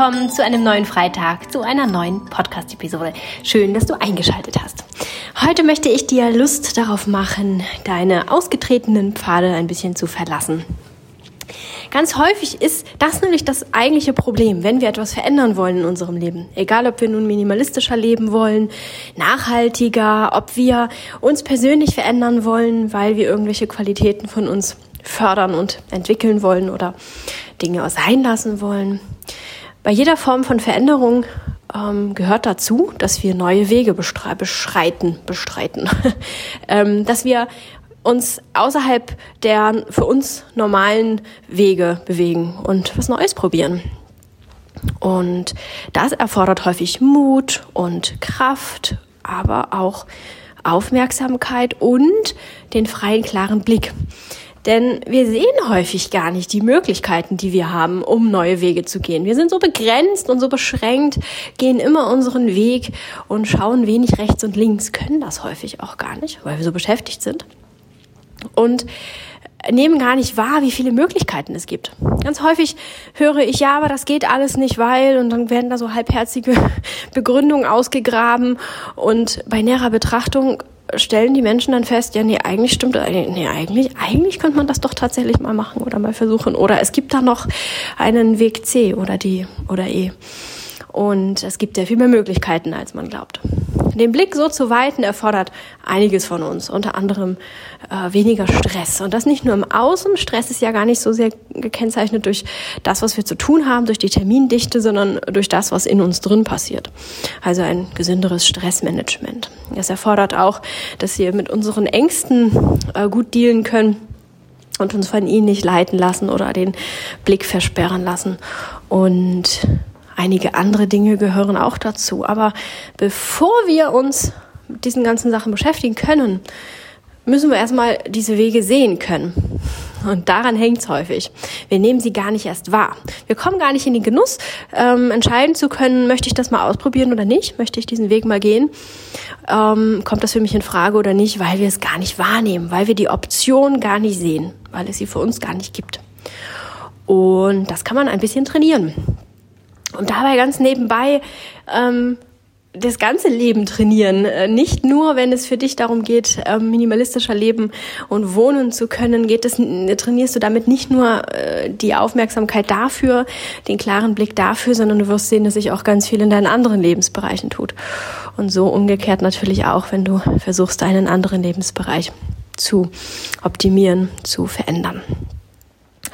willkommen zu einem neuen Freitag, zu einer neuen Podcast-Episode. Schön, dass du eingeschaltet hast. Heute möchte ich dir Lust darauf machen, deine ausgetretenen Pfade ein bisschen zu verlassen. Ganz häufig ist das nämlich das eigentliche Problem, wenn wir etwas verändern wollen in unserem Leben. Egal, ob wir nun minimalistischer leben wollen, nachhaltiger, ob wir uns persönlich verändern wollen, weil wir irgendwelche Qualitäten von uns fördern und entwickeln wollen oder Dinge sein lassen wollen. Bei jeder Form von Veränderung ähm, gehört dazu, dass wir neue Wege beschreiten, bestreiten, ähm, dass wir uns außerhalb der für uns normalen Wege bewegen und was Neues probieren. Und das erfordert häufig Mut und Kraft, aber auch Aufmerksamkeit und den freien, klaren Blick. Denn wir sehen häufig gar nicht die Möglichkeiten, die wir haben, um neue Wege zu gehen. Wir sind so begrenzt und so beschränkt, gehen immer unseren Weg und schauen wenig rechts und links, können das häufig auch gar nicht, weil wir so beschäftigt sind. Und nehmen gar nicht wahr, wie viele Möglichkeiten es gibt. Ganz häufig höre ich, ja, aber das geht alles nicht, weil, und dann werden da so halbherzige Begründungen ausgegraben. Und bei näherer Betrachtung stellen die Menschen dann fest, ja, nee, eigentlich stimmt, nee, eigentlich, eigentlich könnte man das doch tatsächlich mal machen oder mal versuchen. Oder es gibt da noch einen Weg C oder D oder E. Und es gibt ja viel mehr Möglichkeiten, als man glaubt. Den Blick so zu weiten erfordert einiges von uns, unter anderem äh, weniger Stress. Und das nicht nur im Außen. Stress ist ja gar nicht so sehr gekennzeichnet durch das, was wir zu tun haben, durch die Termindichte, sondern durch das, was in uns drin passiert. Also ein gesünderes Stressmanagement. Es erfordert auch, dass wir mit unseren Ängsten äh, gut dealen können und uns von ihnen nicht leiten lassen oder den Blick versperren lassen. Und Einige andere Dinge gehören auch dazu. Aber bevor wir uns mit diesen ganzen Sachen beschäftigen können, müssen wir erstmal diese Wege sehen können. Und daran hängt es häufig. Wir nehmen sie gar nicht erst wahr. Wir kommen gar nicht in den Genuss, ähm, entscheiden zu können, möchte ich das mal ausprobieren oder nicht, möchte ich diesen Weg mal gehen, ähm, kommt das für mich in Frage oder nicht, weil wir es gar nicht wahrnehmen, weil wir die Option gar nicht sehen, weil es sie für uns gar nicht gibt. Und das kann man ein bisschen trainieren. Und dabei ganz nebenbei ähm, das ganze Leben trainieren. Äh, nicht nur, wenn es für dich darum geht, ähm, minimalistischer leben und wohnen zu können, geht es, trainierst du damit nicht nur äh, die Aufmerksamkeit dafür, den klaren Blick dafür, sondern du wirst sehen, dass sich auch ganz viel in deinen anderen Lebensbereichen tut. Und so umgekehrt natürlich auch, wenn du versuchst, einen anderen Lebensbereich zu optimieren, zu verändern.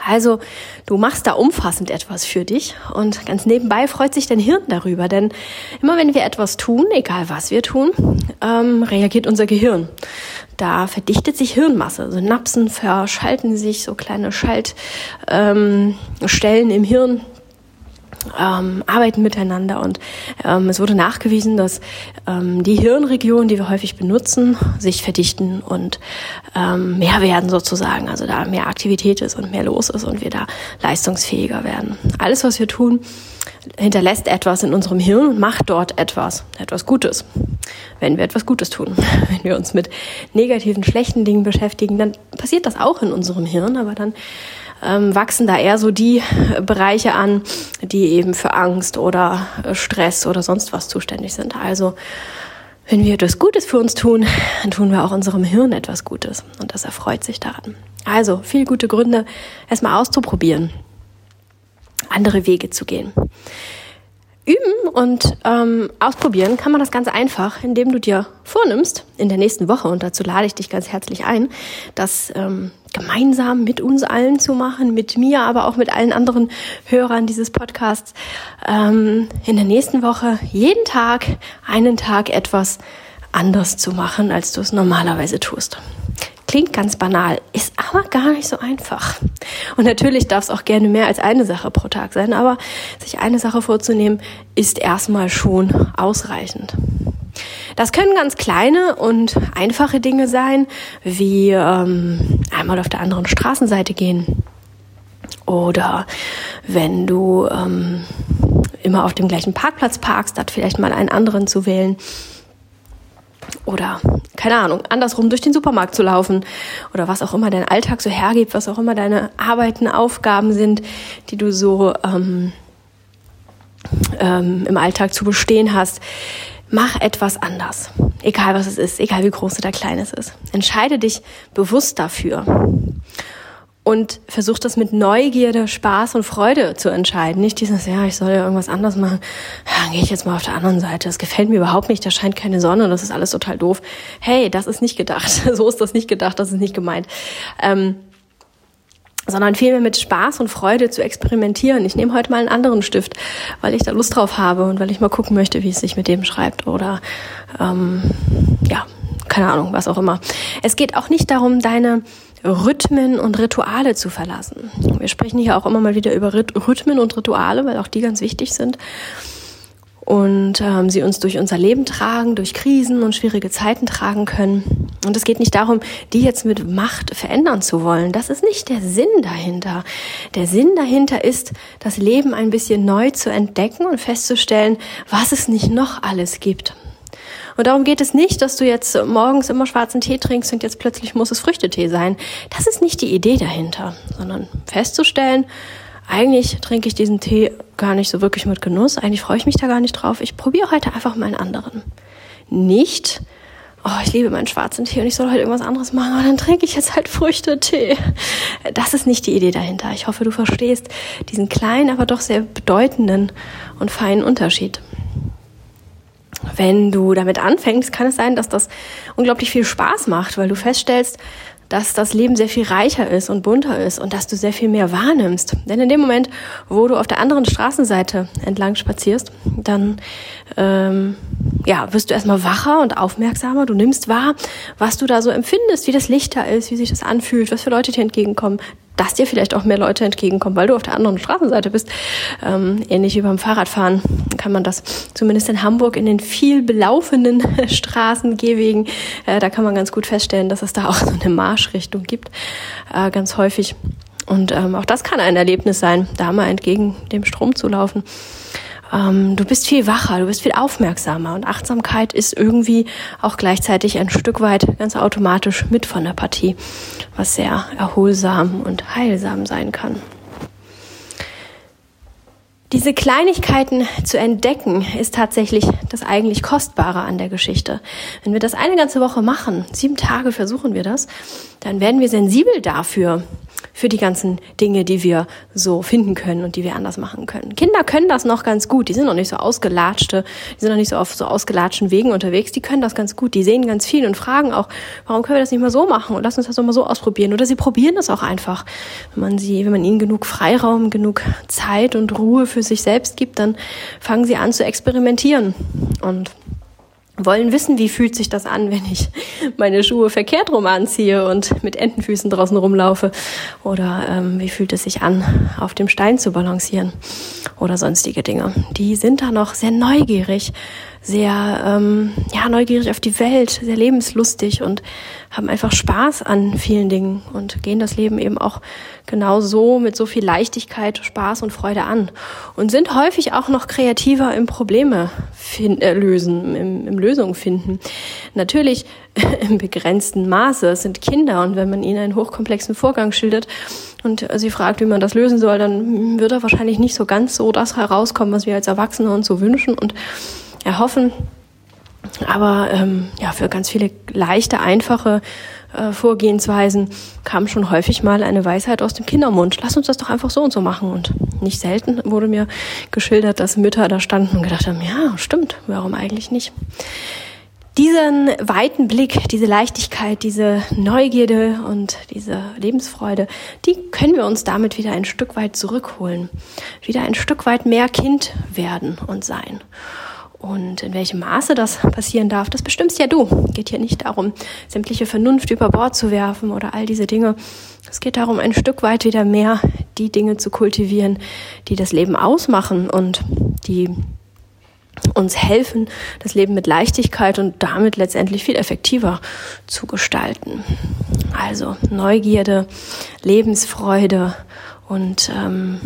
Also du machst da umfassend etwas für dich und ganz nebenbei freut sich dein Hirn darüber, denn immer wenn wir etwas tun, egal was wir tun, ähm, reagiert unser Gehirn. Da verdichtet sich Hirnmasse, Synapsen verschalten sich, so kleine Schaltstellen ähm, im Hirn ähm, arbeiten miteinander und ähm, es wurde nachgewiesen, dass ähm, die Hirnregionen, die wir häufig benutzen, sich verdichten und ähm, mehr werden sozusagen, also da mehr Aktivität ist und mehr los ist und wir da leistungsfähiger werden. Alles, was wir tun, hinterlässt etwas in unserem Hirn und macht dort etwas, etwas Gutes. Wenn wir etwas Gutes tun, wenn wir uns mit negativen, schlechten Dingen beschäftigen, dann passiert das auch in unserem Hirn, aber dann ähm, wachsen da eher so die Bereiche an, die eben für Angst oder Stress oder sonst was zuständig sind. Also wenn wir etwas Gutes für uns tun, dann tun wir auch unserem Hirn etwas Gutes und das erfreut sich daran. Also viel gute Gründe, erstmal auszuprobieren, andere Wege zu gehen. Üben und ähm, ausprobieren kann man das ganz einfach, indem du dir vornimmst in der nächsten Woche, und dazu lade ich dich ganz herzlich ein, das ähm, gemeinsam mit uns allen zu machen, mit mir, aber auch mit allen anderen Hörern dieses Podcasts, ähm, in der nächsten Woche jeden Tag, einen Tag etwas anders zu machen, als du es normalerweise tust. Klingt ganz banal, ist aber gar nicht so einfach. Und natürlich darf es auch gerne mehr als eine Sache pro Tag sein, aber sich eine Sache vorzunehmen, ist erstmal schon ausreichend. Das können ganz kleine und einfache Dinge sein, wie ähm, einmal auf der anderen Straßenseite gehen. Oder wenn du ähm, immer auf dem gleichen Parkplatz parkst, statt vielleicht mal einen anderen zu wählen. Oder keine Ahnung, andersrum durch den Supermarkt zu laufen. Oder was auch immer dein Alltag so hergibt, was auch immer deine Arbeiten, Aufgaben sind, die du so ähm, ähm, im Alltag zu bestehen hast, mach etwas anders. Egal was es ist, egal wie groß oder klein es ist. Entscheide dich bewusst dafür und versuch das mit Neugierde, Spaß und Freude zu entscheiden. Nicht dieses, ja, ich soll ja irgendwas anderes machen. Ja, gehe ich jetzt mal auf der anderen Seite. Das gefällt mir überhaupt nicht. Da scheint keine Sonne. Das ist alles total doof. Hey, das ist nicht gedacht. so ist das nicht gedacht. Das ist nicht gemeint. Ähm, sondern vielmehr mit Spaß und Freude zu experimentieren. Ich nehme heute mal einen anderen Stift, weil ich da Lust drauf habe und weil ich mal gucken möchte, wie es sich mit dem schreibt oder ähm, ja, keine Ahnung, was auch immer. Es geht auch nicht darum, deine Rhythmen und Rituale zu verlassen. Wir sprechen hier auch immer mal wieder über Rhythmen und Rituale, weil auch die ganz wichtig sind und ähm, sie uns durch unser Leben tragen, durch Krisen und schwierige Zeiten tragen können. Und es geht nicht darum, die jetzt mit Macht verändern zu wollen. Das ist nicht der Sinn dahinter. Der Sinn dahinter ist, das Leben ein bisschen neu zu entdecken und festzustellen, was es nicht noch alles gibt. Und darum geht es nicht, dass du jetzt morgens immer schwarzen Tee trinkst und jetzt plötzlich muss es Früchtetee sein. Das ist nicht die Idee dahinter, sondern festzustellen, eigentlich trinke ich diesen Tee gar nicht so wirklich mit Genuss. Eigentlich freue ich mich da gar nicht drauf. Ich probiere heute einfach mal einen anderen. Nicht, oh, ich liebe meinen schwarzen Tee und ich soll heute irgendwas anderes machen, aber dann trinke ich jetzt halt Früchtetee. Das ist nicht die Idee dahinter. Ich hoffe, du verstehst diesen kleinen, aber doch sehr bedeutenden und feinen Unterschied. Wenn du damit anfängst, kann es sein, dass das unglaublich viel Spaß macht, weil du feststellst, dass das Leben sehr viel reicher ist und bunter ist und dass du sehr viel mehr wahrnimmst. Denn in dem Moment, wo du auf der anderen Straßenseite entlang spazierst, dann ähm, ja, wirst du erstmal wacher und aufmerksamer. Du nimmst wahr, was du da so empfindest, wie das Licht da ist, wie sich das anfühlt, was für Leute dir entgegenkommen dass dir vielleicht auch mehr Leute entgegenkommen, weil du auf der anderen Straßenseite bist. Ähm, ähnlich wie beim Fahrradfahren kann man das zumindest in Hamburg in den viel belaufenen Straßen, Gehwegen, äh, da kann man ganz gut feststellen, dass es da auch so eine Marschrichtung gibt, äh, ganz häufig. Und ähm, auch das kann ein Erlebnis sein, da mal entgegen dem Strom zu laufen ähm, du bist viel wacher, du bist viel aufmerksamer und Achtsamkeit ist irgendwie auch gleichzeitig ein Stück weit ganz automatisch mit von der Partie, was sehr erholsam und heilsam sein kann. Diese Kleinigkeiten zu entdecken, ist tatsächlich das eigentlich Kostbare an der Geschichte. Wenn wir das eine ganze Woche machen, sieben Tage versuchen wir das, dann werden wir sensibel dafür, für die ganzen Dinge, die wir so finden können und die wir anders machen können. Kinder können das noch ganz gut. Die sind noch nicht so ausgelatschte, die sind noch nicht so auf so ausgelatschten Wegen unterwegs. Die können das ganz gut. Die sehen ganz viel und fragen auch, warum können wir das nicht mal so machen und lass uns das doch mal so ausprobieren. Oder sie probieren das auch einfach. Wenn man sie, wenn man ihnen genug Freiraum, genug Zeit und Ruhe für sich selbst gibt, dann fangen sie an zu experimentieren. Und wollen wissen, wie fühlt sich das an, wenn ich meine Schuhe verkehrt rum anziehe und mit Entenfüßen draußen rumlaufe. Oder ähm, wie fühlt es sich an, auf dem Stein zu balancieren oder sonstige Dinge. Die sind da noch sehr neugierig, sehr ähm, ja, neugierig auf die Welt, sehr lebenslustig und haben einfach Spaß an vielen Dingen und gehen das Leben eben auch genau so mit so viel Leichtigkeit, Spaß und Freude an und sind häufig auch noch kreativer im Probleme find, äh, lösen, im, im Lösung finden. Natürlich im begrenzten Maße. Sind Kinder und wenn man ihnen einen hochkomplexen Vorgang schildert und sie fragt, wie man das lösen soll, dann wird er wahrscheinlich nicht so ganz so das herauskommen, was wir als Erwachsene uns so wünschen und erhoffen. Aber ähm, ja, für ganz viele leichte, einfache äh, Vorgehensweisen kam schon häufig mal eine Weisheit aus dem Kindermund. Lass uns das doch einfach so und so machen. Und nicht selten wurde mir geschildert, dass Mütter da standen und gedacht haben, ja, stimmt, warum eigentlich nicht? Diesen weiten Blick, diese Leichtigkeit, diese Neugierde und diese Lebensfreude, die können wir uns damit wieder ein Stück weit zurückholen. Wieder ein Stück weit mehr Kind werden und sein. Und in welchem Maße das passieren darf, das bestimmst ja du. Geht hier nicht darum, sämtliche Vernunft über Bord zu werfen oder all diese Dinge. Es geht darum, ein Stück weit wieder mehr die Dinge zu kultivieren, die das Leben ausmachen und die uns helfen, das Leben mit Leichtigkeit und damit letztendlich viel effektiver zu gestalten. Also Neugierde, Lebensfreude und ähm,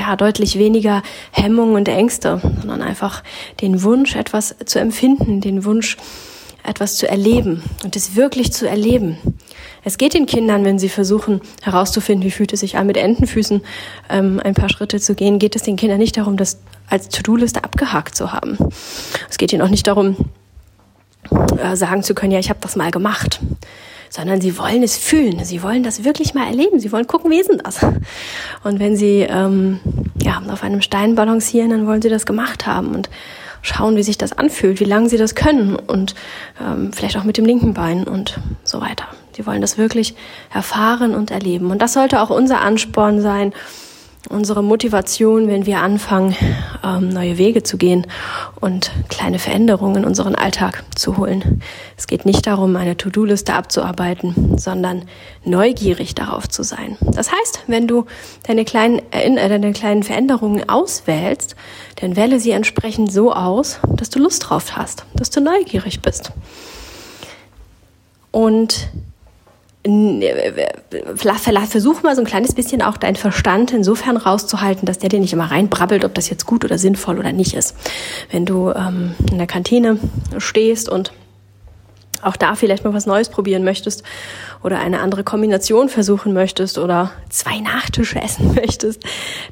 ja, deutlich weniger Hemmungen und Ängste, sondern einfach den Wunsch, etwas zu empfinden, den Wunsch, etwas zu erleben und es wirklich zu erleben. Es geht den Kindern, wenn sie versuchen herauszufinden, wie fühlt es sich an, mit Entenfüßen ähm, ein paar Schritte zu gehen, geht es den Kindern nicht darum, das als To-Do-Liste abgehakt zu haben. Es geht ihnen auch nicht darum, äh, sagen zu können, ja, ich habe das mal gemacht, sondern sie wollen es fühlen. Sie wollen das wirklich mal erleben. Sie wollen gucken, wie ist denn das? Und wenn sie ähm, ja, auf einem Stein balancieren, dann wollen sie das gemacht haben und schauen, wie sich das anfühlt, wie lange sie das können und ähm, vielleicht auch mit dem linken Bein und so weiter. Sie wollen das wirklich erfahren und erleben. Und das sollte auch unser Ansporn sein, unsere Motivation, wenn wir anfangen, ähm, neue Wege zu gehen und kleine Veränderungen in unseren Alltag zu holen. Es geht nicht darum, eine To-Do-Liste abzuarbeiten, sondern neugierig darauf zu sein. Das heißt, wenn du deine kleinen, äh, deine kleinen Veränderungen auswählst, dann wähle sie entsprechend so aus, dass du Lust drauf hast, dass du neugierig bist. Und versuch mal so ein kleines bisschen auch deinen Verstand insofern rauszuhalten, dass der dir nicht immer reinbrabbelt, ob das jetzt gut oder sinnvoll oder nicht ist. Wenn du ähm, in der Kantine stehst und auch da vielleicht mal was Neues probieren möchtest oder eine andere Kombination versuchen möchtest oder zwei Nachtische essen möchtest,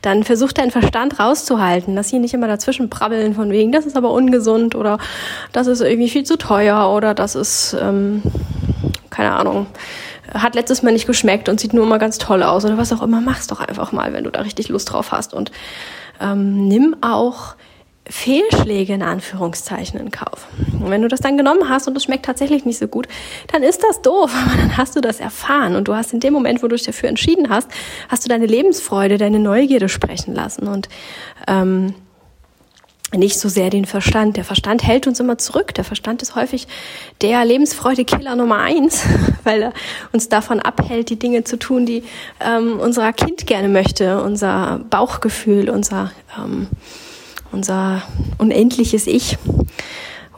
dann versuch deinen Verstand rauszuhalten. Lass ihn nicht immer dazwischen brabbeln von wegen, das ist aber ungesund oder das ist irgendwie viel zu teuer oder das ist, ähm, keine Ahnung, hat letztes Mal nicht geschmeckt und sieht nur immer ganz toll aus oder was auch immer, mach's doch einfach mal, wenn du da richtig Lust drauf hast. Und ähm, nimm auch Fehlschläge in Anführungszeichen in Kauf. Und wenn du das dann genommen hast und es schmeckt tatsächlich nicht so gut, dann ist das doof, aber dann hast du das erfahren. Und du hast in dem Moment, wo du dich dafür entschieden hast, hast du deine Lebensfreude, deine Neugierde sprechen lassen. Und ähm, nicht so sehr den Verstand. Der Verstand hält uns immer zurück. Der Verstand ist häufig der Lebensfreude-Killer Nummer eins, weil er uns davon abhält, die Dinge zu tun, die ähm, unser Kind gerne möchte, unser Bauchgefühl, unser, ähm, unser unendliches Ich.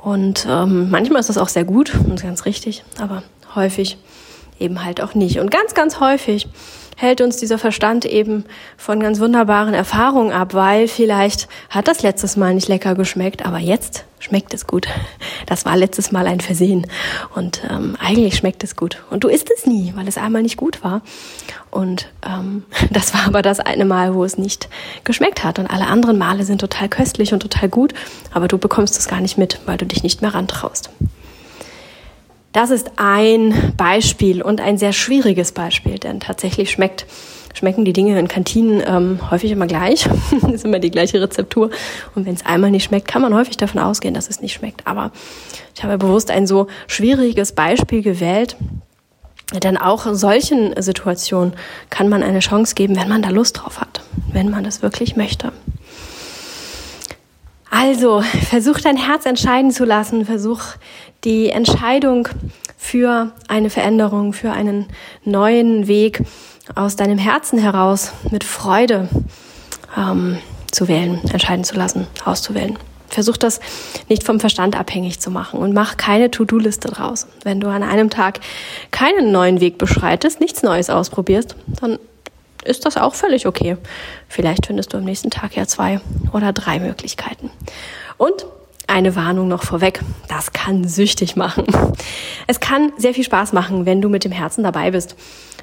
Und ähm, manchmal ist das auch sehr gut und ganz richtig, aber häufig eben halt auch nicht. Und ganz, ganz häufig hält uns dieser Verstand eben von ganz wunderbaren Erfahrungen ab, weil vielleicht hat das letztes Mal nicht lecker geschmeckt, aber jetzt schmeckt es gut. Das war letztes Mal ein Versehen und ähm, eigentlich schmeckt es gut. Und du isst es nie, weil es einmal nicht gut war. Und ähm, das war aber das eine Mal, wo es nicht geschmeckt hat. Und alle anderen Male sind total köstlich und total gut, aber du bekommst es gar nicht mit, weil du dich nicht mehr rantraust. Das ist ein Beispiel und ein sehr schwieriges Beispiel, denn tatsächlich schmeckt, schmecken die Dinge in Kantinen ähm, häufig immer gleich. ist immer die gleiche Rezeptur. Und wenn es einmal nicht schmeckt, kann man häufig davon ausgehen, dass es nicht schmeckt. Aber ich habe bewusst ein so schwieriges Beispiel gewählt, denn auch solchen Situationen kann man eine Chance geben, wenn man da Lust drauf hat, wenn man das wirklich möchte. Also, versuch dein Herz entscheiden zu lassen, versuch die Entscheidung für eine Veränderung, für einen neuen Weg aus deinem Herzen heraus mit Freude ähm, zu wählen, entscheiden zu lassen, auszuwählen. Versuch das nicht vom Verstand abhängig zu machen und mach keine To-Do-Liste draus. Wenn du an einem Tag keinen neuen Weg beschreitest, nichts Neues ausprobierst, dann ist das auch völlig okay. Vielleicht findest du am nächsten Tag ja zwei oder drei Möglichkeiten. Und eine Warnung noch vorweg. Das kann süchtig machen. Es kann sehr viel Spaß machen, wenn du mit dem Herzen dabei bist.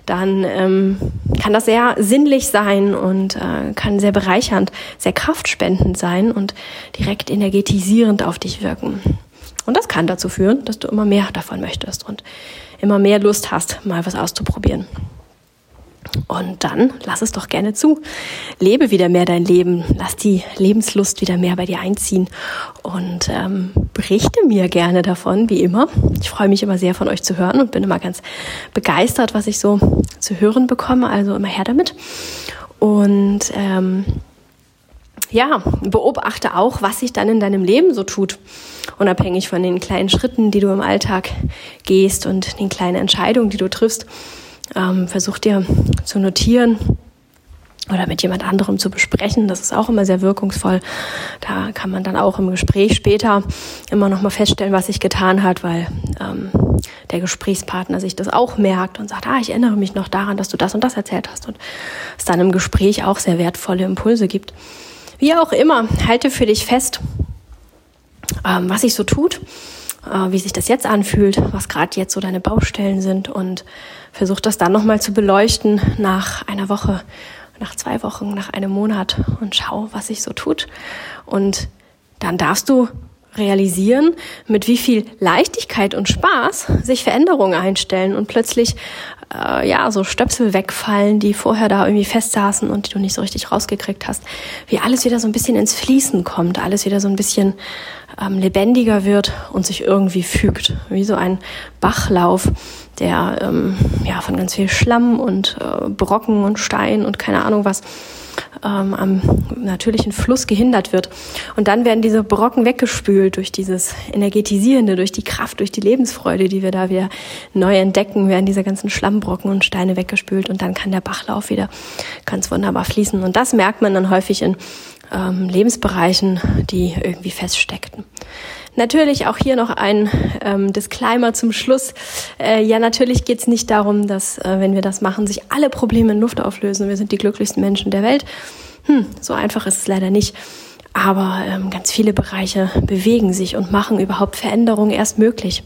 Dann ähm, kann das sehr sinnlich sein und äh, kann sehr bereichernd, sehr kraftspendend sein und direkt energetisierend auf dich wirken. Und das kann dazu führen, dass du immer mehr davon möchtest und immer mehr Lust hast, mal was auszuprobieren. Und dann lass es doch gerne zu. Lebe wieder mehr dein Leben. Lass die Lebenslust wieder mehr bei dir einziehen. Und ähm, berichte mir gerne davon, wie immer. Ich freue mich immer sehr von euch zu hören und bin immer ganz begeistert, was ich so zu hören bekomme. Also immer her damit. Und ähm, ja, beobachte auch, was sich dann in deinem Leben so tut. Unabhängig von den kleinen Schritten, die du im Alltag gehst und den kleinen Entscheidungen, die du triffst ähm, versuch dir zu notieren oder mit jemand anderem zu besprechen. Das ist auch immer sehr wirkungsvoll. Da kann man dann auch im Gespräch später immer noch mal feststellen, was sich getan hat, weil ähm, der Gesprächspartner sich das auch merkt und sagt, ah, ich erinnere mich noch daran, dass du das und das erzählt hast und es dann im Gespräch auch sehr wertvolle Impulse gibt. Wie auch immer, halte für dich fest, ähm, was sich so tut, äh, wie sich das jetzt anfühlt, was gerade jetzt so deine Baustellen sind und versuch das dann nochmal zu beleuchten nach einer Woche, nach zwei Wochen, nach einem Monat und schau, was sich so tut. Und dann darfst du realisieren, mit wie viel Leichtigkeit und Spaß sich Veränderungen einstellen und plötzlich äh, ja so Stöpsel wegfallen, die vorher da irgendwie festsaßen und die du nicht so richtig rausgekriegt hast. Wie alles wieder so ein bisschen ins Fließen kommt, alles wieder so ein bisschen ähm, lebendiger wird und sich irgendwie fügt, wie so ein Bachlauf, der ähm, ja von ganz viel Schlamm und äh, Brocken und Stein und keine Ahnung was ähm, am natürlichen Fluss gehindert wird. Und dann werden diese Brocken weggespült durch dieses Energetisierende, durch die Kraft, durch die Lebensfreude, die wir da wieder neu entdecken, werden diese ganzen Schlammbrocken und Steine weggespült und dann kann der Bachlauf wieder ganz wunderbar fließen. Und das merkt man dann häufig in ähm, Lebensbereichen, die irgendwie feststeckten. Natürlich auch hier noch ein ähm, Disclaimer zum Schluss. Äh, ja, natürlich geht es nicht darum, dass, äh, wenn wir das machen, sich alle Probleme in Luft auflösen. Wir sind die glücklichsten Menschen der Welt. Hm, so einfach ist es leider nicht. Aber ähm, ganz viele Bereiche bewegen sich und machen überhaupt Veränderungen erst möglich,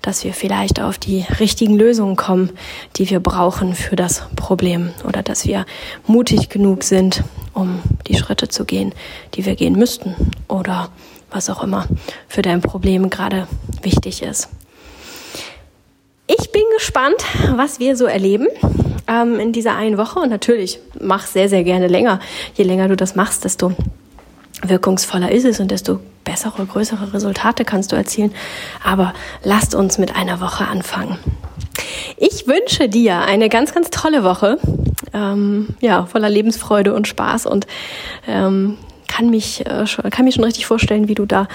dass wir vielleicht auf die richtigen Lösungen kommen, die wir brauchen für das Problem oder dass wir mutig genug sind, um die Schritte zu gehen, die wir gehen müssten oder was auch immer für dein Problem gerade wichtig ist. Ich bin gespannt, was wir so erleben ähm, in dieser einen Woche. Und natürlich, mach sehr, sehr gerne länger. Je länger du das machst, desto wirkungsvoller ist es und desto bessere, größere Resultate kannst du erzielen. Aber lasst uns mit einer Woche anfangen. Ich wünsche dir eine ganz, ganz tolle Woche. Ähm, ja, voller Lebensfreude und Spaß und ähm, kann mich äh, schon, kann mir schon richtig vorstellen, wie du da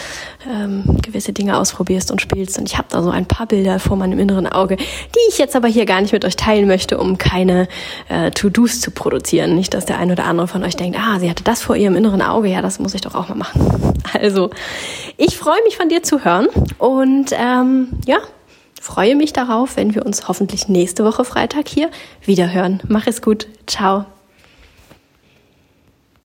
ähm, gewisse Dinge ausprobierst und spielst. Und ich habe da so ein paar Bilder vor meinem inneren Auge, die ich jetzt aber hier gar nicht mit euch teilen möchte, um keine äh, To-Dos zu produzieren. Nicht, dass der ein oder andere von euch denkt, ah, sie hatte das vor ihrem inneren Auge, ja, das muss ich doch auch mal machen. Also, ich freue mich von dir zu hören und ähm, ja, freue mich darauf, wenn wir uns hoffentlich nächste Woche Freitag hier wieder hören. Mach es gut. Ciao.